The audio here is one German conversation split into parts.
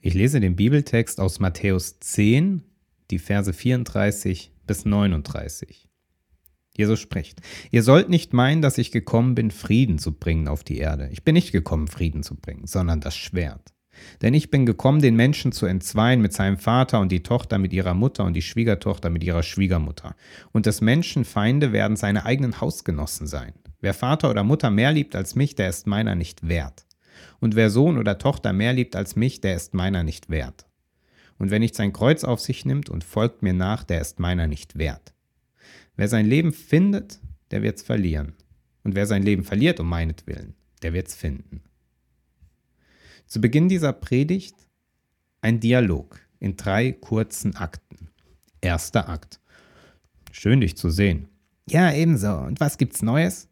Ich lese den Bibeltext aus Matthäus 10, die Verse 34 bis 39. Jesus spricht, ihr sollt nicht meinen, dass ich gekommen bin, Frieden zu bringen auf die Erde. Ich bin nicht gekommen, Frieden zu bringen, sondern das Schwert. Denn ich bin gekommen, den Menschen zu entzweien mit seinem Vater und die Tochter mit ihrer Mutter und die Schwiegertochter mit ihrer Schwiegermutter. Und des Menschen Feinde werden seine eigenen Hausgenossen sein. Wer Vater oder Mutter mehr liebt als mich, der ist meiner nicht wert. Und wer Sohn oder Tochter mehr liebt als mich, der ist meiner nicht wert. Und wer nicht sein Kreuz auf sich nimmt und folgt mir nach, der ist meiner nicht wert. Wer sein Leben findet, der wird's verlieren. Und wer sein Leben verliert um meinetwillen, der wird's finden. Zu Beginn dieser Predigt ein Dialog in drei kurzen Akten. Erster Akt. Schön dich zu sehen. Ja, ebenso. Und was gibt's Neues?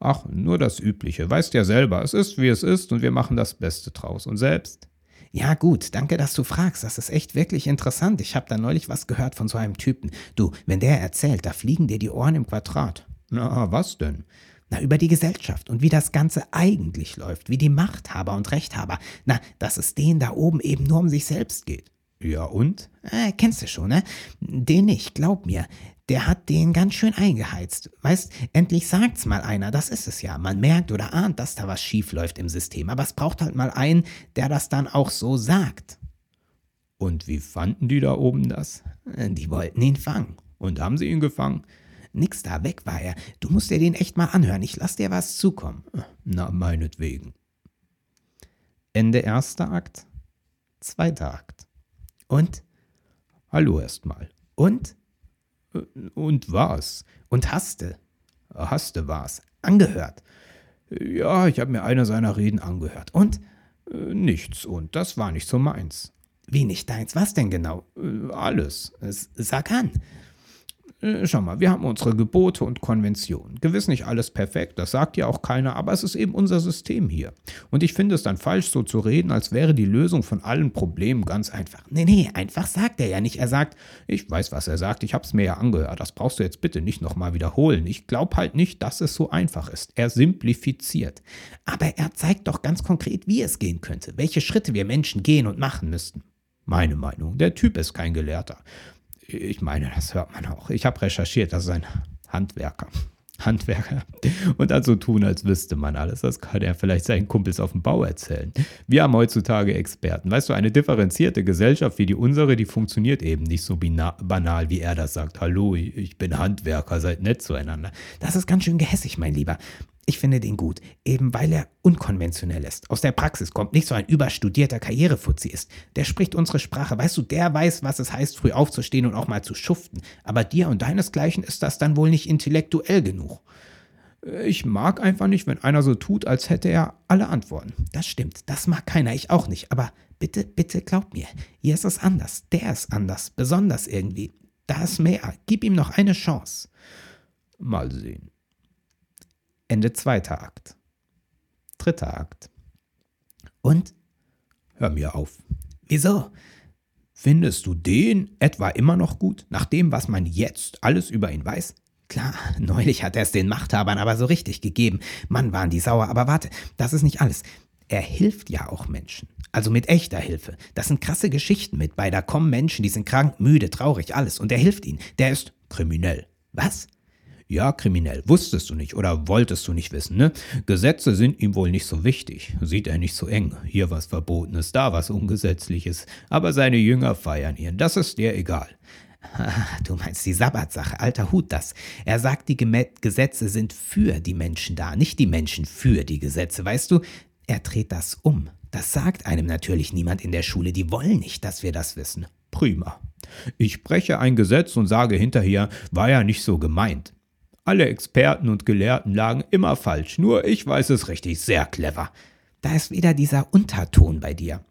Ach, nur das Übliche. Weißt ja selber, es ist wie es ist und wir machen das Beste draus. Und selbst? Ja, gut, danke, dass du fragst. Das ist echt wirklich interessant. Ich habe da neulich was gehört von so einem Typen. Du, wenn der erzählt, da fliegen dir die Ohren im Quadrat. Na, was denn? Na, über die Gesellschaft und wie das Ganze eigentlich läuft, wie die Machthaber und Rechthaber. Na, dass es denen da oben eben nur um sich selbst geht. Ja, und? Äh, kennst du schon, ne? Den nicht, glaub mir der hat den ganz schön eingeheizt. Weißt, endlich sagt's mal einer, das ist es ja. Man merkt oder ahnt, dass da was schief läuft im System, aber es braucht halt mal einen, der das dann auch so sagt. Und wie fanden die da oben das? Äh, die wollten ihn fangen. Und haben sie ihn gefangen? Nix da, weg war er. Du musst dir den echt mal anhören. Ich lass dir was zukommen. Na, meinetwegen. Ende erster Akt, zweiter Akt. Und? Hallo erstmal. Und? Und was? Und hasste. Hasste was? Angehört. Ja, ich habe mir eine seiner Reden angehört. Und? Äh, nichts. Und das war nicht so meins. Wie nicht deins? Was denn genau? Äh, alles. Sag an. Äh, schau mal, wir haben unsere Gebote und Konventionen. Gewiss nicht alles perfekt, das sagt ja auch keiner, aber es ist eben unser System hier. Und ich finde es dann falsch, so zu reden, als wäre die Lösung von allen Problemen ganz einfach. Nee, nee, einfach sagt er ja nicht. Er sagt, ich weiß, was er sagt, ich hab's mir ja angehört, das brauchst du jetzt bitte nicht nochmal wiederholen. Ich glaube halt nicht, dass es so einfach ist. Er simplifiziert. Aber er zeigt doch ganz konkret, wie es gehen könnte, welche Schritte wir Menschen gehen und machen müssten. Meine Meinung, der Typ ist kein Gelehrter. Ich meine, das hört man auch. Ich habe recherchiert, das ist ein Handwerker. Handwerker. Und dann so tun, als wüsste man alles. Das kann er vielleicht seinen Kumpels auf dem Bau erzählen. Wir haben heutzutage Experten. Weißt du, eine differenzierte Gesellschaft wie die unsere, die funktioniert eben nicht so banal, wie er das sagt. Hallo, ich bin Handwerker, seid nett zueinander. Das ist ganz schön gehässig, mein Lieber. Ich finde den gut, eben weil er unkonventionell ist, aus der Praxis kommt, nicht so ein überstudierter Karrierefuzzi ist. Der spricht unsere Sprache, weißt du, der weiß, was es heißt, früh aufzustehen und auch mal zu schuften. Aber dir und deinesgleichen ist das dann wohl nicht intellektuell genug. Ich mag einfach nicht, wenn einer so tut, als hätte er alle Antworten. Das stimmt, das mag keiner, ich auch nicht. Aber bitte, bitte glaub mir, hier ist es anders, der ist anders, besonders irgendwie. Da ist mehr, gib ihm noch eine Chance. Mal sehen. Ende zweiter Akt. Dritter Akt. Und? Hör mir auf. Wieso? Findest du den etwa immer noch gut, nach dem, was man jetzt alles über ihn weiß? Klar, neulich hat er es den Machthabern aber so richtig gegeben. Mann, waren die sauer, aber warte, das ist nicht alles. Er hilft ja auch Menschen. Also mit echter Hilfe. Das sind krasse Geschichten mit bei. Da kommen Menschen, die sind krank, müde, traurig, alles. Und er hilft ihnen. Der ist kriminell. Was? Ja, kriminell. Wusstest du nicht oder wolltest du nicht wissen, ne? Gesetze sind ihm wohl nicht so wichtig. Sieht er nicht so eng. Hier was Verbotenes, da was Ungesetzliches. Aber seine Jünger feiern ihn. Das ist dir egal. Du meinst die Sabbatsache, alter Hut das. Er sagt, die Gesetze sind für die Menschen da, nicht die Menschen für die Gesetze. Weißt du, er dreht das um. Das sagt einem natürlich niemand in der Schule. Die wollen nicht, dass wir das wissen. Prima. Ich breche ein Gesetz und sage hinterher, war ja nicht so gemeint. Alle Experten und Gelehrten lagen immer falsch, nur ich weiß es richtig, sehr clever. Da ist wieder dieser Unterton bei dir.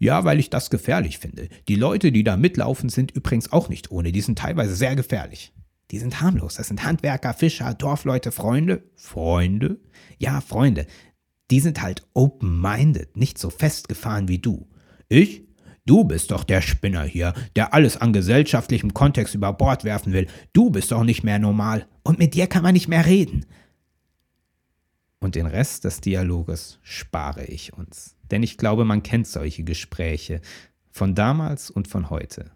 Ja, weil ich das gefährlich finde. Die Leute, die da mitlaufen, sind übrigens auch nicht ohne, die sind teilweise sehr gefährlich. Die sind harmlos, das sind Handwerker, Fischer, Dorfleute, Freunde. Freunde? Ja, Freunde. Die sind halt open-minded, nicht so festgefahren wie du. Ich? Du bist doch der Spinner hier, der alles an gesellschaftlichem Kontext über Bord werfen will. Du bist doch nicht mehr normal. Und mit dir kann man nicht mehr reden. Und den Rest des Dialoges spare ich uns. Denn ich glaube, man kennt solche Gespräche von damals und von heute.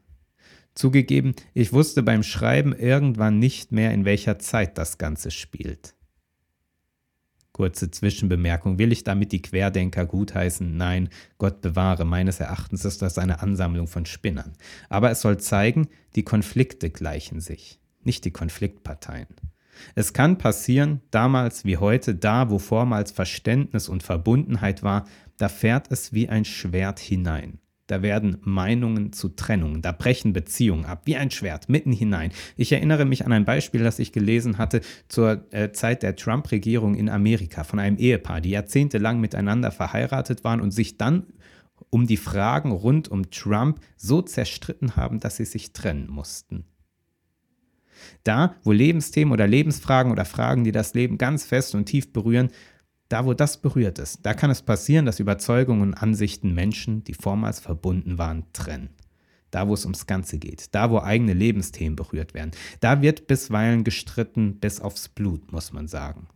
Zugegeben, ich wusste beim Schreiben irgendwann nicht mehr, in welcher Zeit das Ganze spielt. Kurze Zwischenbemerkung. Will ich damit die Querdenker gutheißen? Nein, Gott bewahre. Meines Erachtens ist das eine Ansammlung von Spinnern. Aber es soll zeigen, die Konflikte gleichen sich, nicht die Konfliktparteien. Es kann passieren, damals wie heute, da wo vormals Verständnis und Verbundenheit war, da fährt es wie ein Schwert hinein. Da werden Meinungen zu Trennungen, da brechen Beziehungen ab, wie ein Schwert, mitten hinein. Ich erinnere mich an ein Beispiel, das ich gelesen hatte zur äh, Zeit der Trump-Regierung in Amerika von einem Ehepaar, die jahrzehntelang miteinander verheiratet waren und sich dann um die Fragen rund um Trump so zerstritten haben, dass sie sich trennen mussten. Da, wo Lebensthemen oder Lebensfragen oder Fragen, die das Leben ganz fest und tief berühren, da, wo das berührt ist, da kann es passieren, dass Überzeugungen und Ansichten Menschen, die vormals verbunden waren, trennen. Da, wo es ums Ganze geht, da, wo eigene Lebensthemen berührt werden, da wird bisweilen gestritten bis aufs Blut, muss man sagen.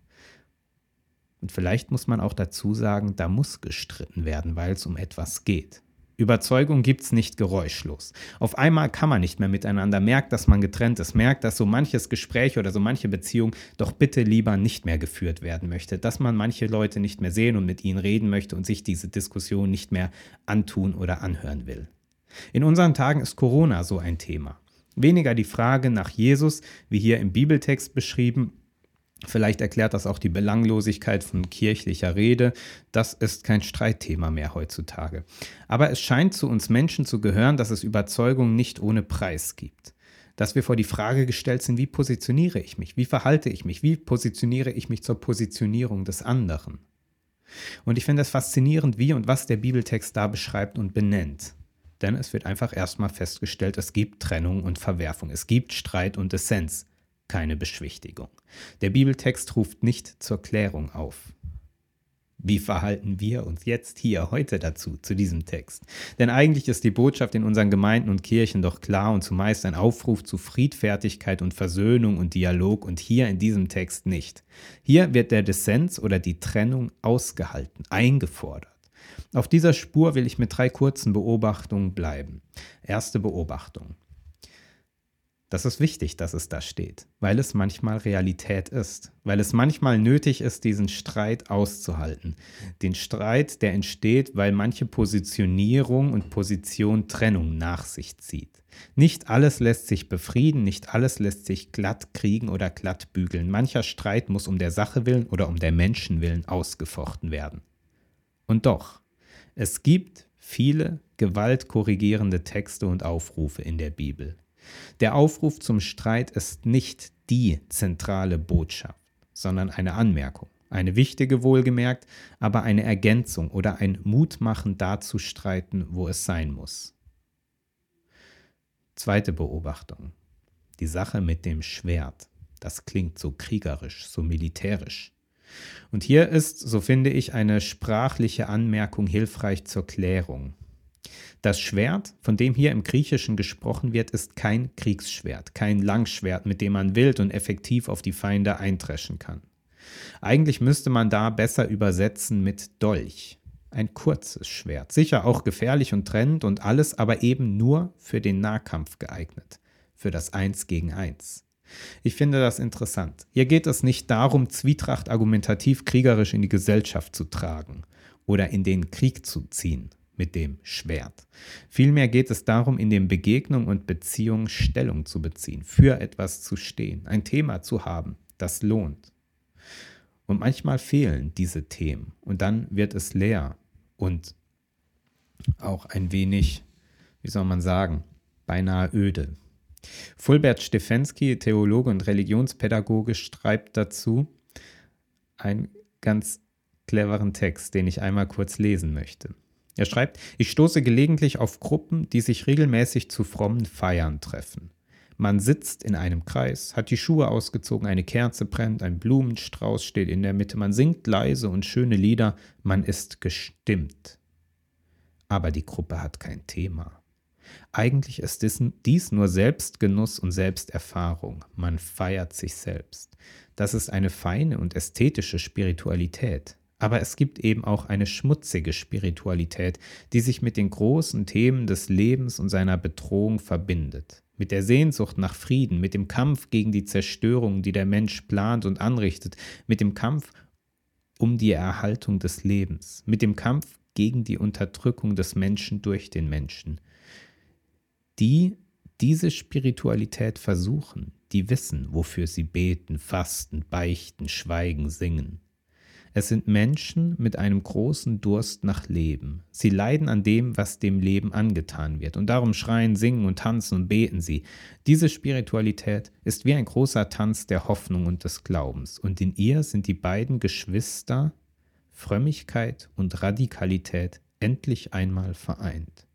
Und vielleicht muss man auch dazu sagen, da muss gestritten werden, weil es um etwas geht. Überzeugung gibt es nicht geräuschlos. Auf einmal kann man nicht mehr miteinander, merkt, dass man getrennt ist, merkt, dass so manches Gespräch oder so manche Beziehung doch bitte lieber nicht mehr geführt werden möchte, dass man manche Leute nicht mehr sehen und mit ihnen reden möchte und sich diese Diskussion nicht mehr antun oder anhören will. In unseren Tagen ist Corona so ein Thema. Weniger die Frage nach Jesus, wie hier im Bibeltext beschrieben, Vielleicht erklärt das auch die Belanglosigkeit von kirchlicher Rede. Das ist kein Streitthema mehr heutzutage. Aber es scheint zu uns Menschen zu gehören, dass es Überzeugungen nicht ohne Preis gibt. Dass wir vor die Frage gestellt sind, wie positioniere ich mich? Wie verhalte ich mich? Wie positioniere ich mich zur Positionierung des anderen? Und ich finde es faszinierend, wie und was der Bibeltext da beschreibt und benennt. Denn es wird einfach erstmal festgestellt, es gibt Trennung und Verwerfung, es gibt Streit und Essenz keine Beschwichtigung. Der Bibeltext ruft nicht zur Klärung auf. Wie verhalten wir uns jetzt hier heute dazu, zu diesem Text? Denn eigentlich ist die Botschaft in unseren Gemeinden und Kirchen doch klar und zumeist ein Aufruf zu Friedfertigkeit und Versöhnung und Dialog und hier in diesem Text nicht. Hier wird der Dissens oder die Trennung ausgehalten, eingefordert. Auf dieser Spur will ich mit drei kurzen Beobachtungen bleiben. Erste Beobachtung. Das ist wichtig, dass es da steht, weil es manchmal Realität ist, weil es manchmal nötig ist, diesen Streit auszuhalten. Den Streit, der entsteht, weil manche Positionierung und Position Trennung nach sich zieht. Nicht alles lässt sich befrieden, nicht alles lässt sich glatt kriegen oder glatt bügeln. Mancher Streit muss um der Sache willen oder um der Menschen willen ausgefochten werden. Und doch, es gibt viele gewaltkorrigierende Texte und Aufrufe in der Bibel. Der Aufruf zum Streit ist nicht die zentrale Botschaft, sondern eine Anmerkung. Eine wichtige wohlgemerkt, aber eine Ergänzung oder ein Mutmachen dazu streiten, wo es sein muss. Zweite Beobachtung. Die Sache mit dem Schwert. Das klingt so kriegerisch, so militärisch. Und hier ist, so finde ich, eine sprachliche Anmerkung hilfreich zur Klärung. Das Schwert, von dem hier im Griechischen gesprochen wird, ist kein Kriegsschwert, kein Langschwert, mit dem man wild und effektiv auf die Feinde eintreschen kann. Eigentlich müsste man da besser übersetzen mit Dolch. Ein kurzes Schwert, sicher auch gefährlich und trennend und alles, aber eben nur für den Nahkampf geeignet, für das Eins gegen Eins. Ich finde das interessant. Hier geht es nicht darum, Zwietracht argumentativ kriegerisch in die Gesellschaft zu tragen oder in den Krieg zu ziehen, mit dem Schwert. Vielmehr geht es darum, in den Begegnungen und Beziehungen Stellung zu beziehen, für etwas zu stehen, ein Thema zu haben, das lohnt. Und manchmal fehlen diese Themen und dann wird es leer und auch ein wenig, wie soll man sagen, beinahe öde. Fulbert Stefensky, Theologe und Religionspädagoge, schreibt dazu einen ganz cleveren Text, den ich einmal kurz lesen möchte. Er schreibt, ich stoße gelegentlich auf Gruppen, die sich regelmäßig zu frommen Feiern treffen. Man sitzt in einem Kreis, hat die Schuhe ausgezogen, eine Kerze brennt, ein Blumenstrauß steht in der Mitte, man singt leise und schöne Lieder, man ist gestimmt. Aber die Gruppe hat kein Thema. Eigentlich ist dies nur Selbstgenuss und Selbsterfahrung. Man feiert sich selbst. Das ist eine feine und ästhetische Spiritualität. Aber es gibt eben auch eine schmutzige Spiritualität, die sich mit den großen Themen des Lebens und seiner Bedrohung verbindet. Mit der Sehnsucht nach Frieden, mit dem Kampf gegen die Zerstörung, die der Mensch plant und anrichtet, mit dem Kampf um die Erhaltung des Lebens, mit dem Kampf gegen die Unterdrückung des Menschen durch den Menschen. Die diese Spiritualität versuchen, die wissen, wofür sie beten, fasten, beichten, schweigen, singen. Es sind Menschen mit einem großen Durst nach Leben. Sie leiden an dem, was dem Leben angetan wird. Und darum schreien, singen und tanzen und beten sie. Diese Spiritualität ist wie ein großer Tanz der Hoffnung und des Glaubens. Und in ihr sind die beiden Geschwister Frömmigkeit und Radikalität endlich einmal vereint.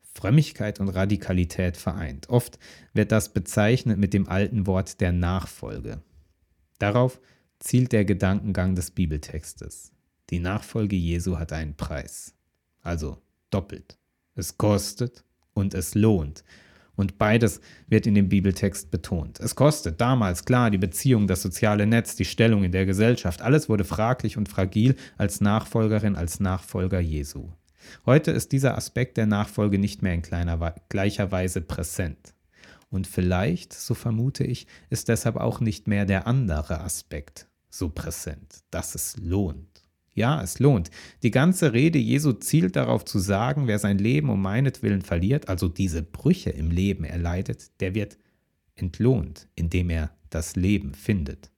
Frömmigkeit und Radikalität vereint. Oft wird das bezeichnet mit dem alten Wort der Nachfolge. Darauf zielt der Gedankengang des Bibeltextes. Die Nachfolge Jesu hat einen Preis. Also doppelt. Es kostet und es lohnt. Und beides wird in dem Bibeltext betont. Es kostet damals klar die Beziehung, das soziale Netz, die Stellung in der Gesellschaft. Alles wurde fraglich und fragil als Nachfolgerin, als Nachfolger Jesu. Heute ist dieser Aspekt der Nachfolge nicht mehr in kleiner, gleicher Weise präsent. Und vielleicht, so vermute ich, ist deshalb auch nicht mehr der andere Aspekt so präsent, dass es lohnt. Ja, es lohnt. Die ganze Rede Jesu zielt darauf zu sagen, wer sein Leben um meinetwillen verliert, also diese Brüche im Leben erleidet, der wird entlohnt, indem er das Leben findet.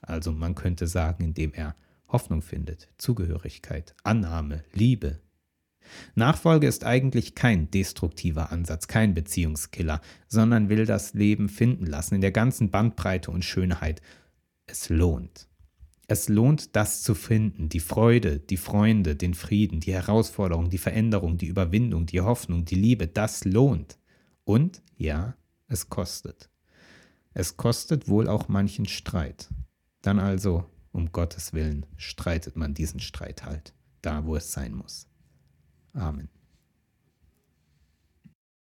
Also man könnte sagen, indem er Hoffnung findet, Zugehörigkeit, Annahme, Liebe, Nachfolge ist eigentlich kein destruktiver Ansatz, kein Beziehungskiller, sondern will das Leben finden lassen in der ganzen Bandbreite und Schönheit. Es lohnt. Es lohnt, das zu finden, die Freude, die Freunde, den Frieden, die Herausforderung, die Veränderung, die Überwindung, die Hoffnung, die Liebe, das lohnt. Und ja, es kostet. Es kostet wohl auch manchen Streit. Dann also, um Gottes Willen, streitet man diesen Streit halt, da wo es sein muss. Amen.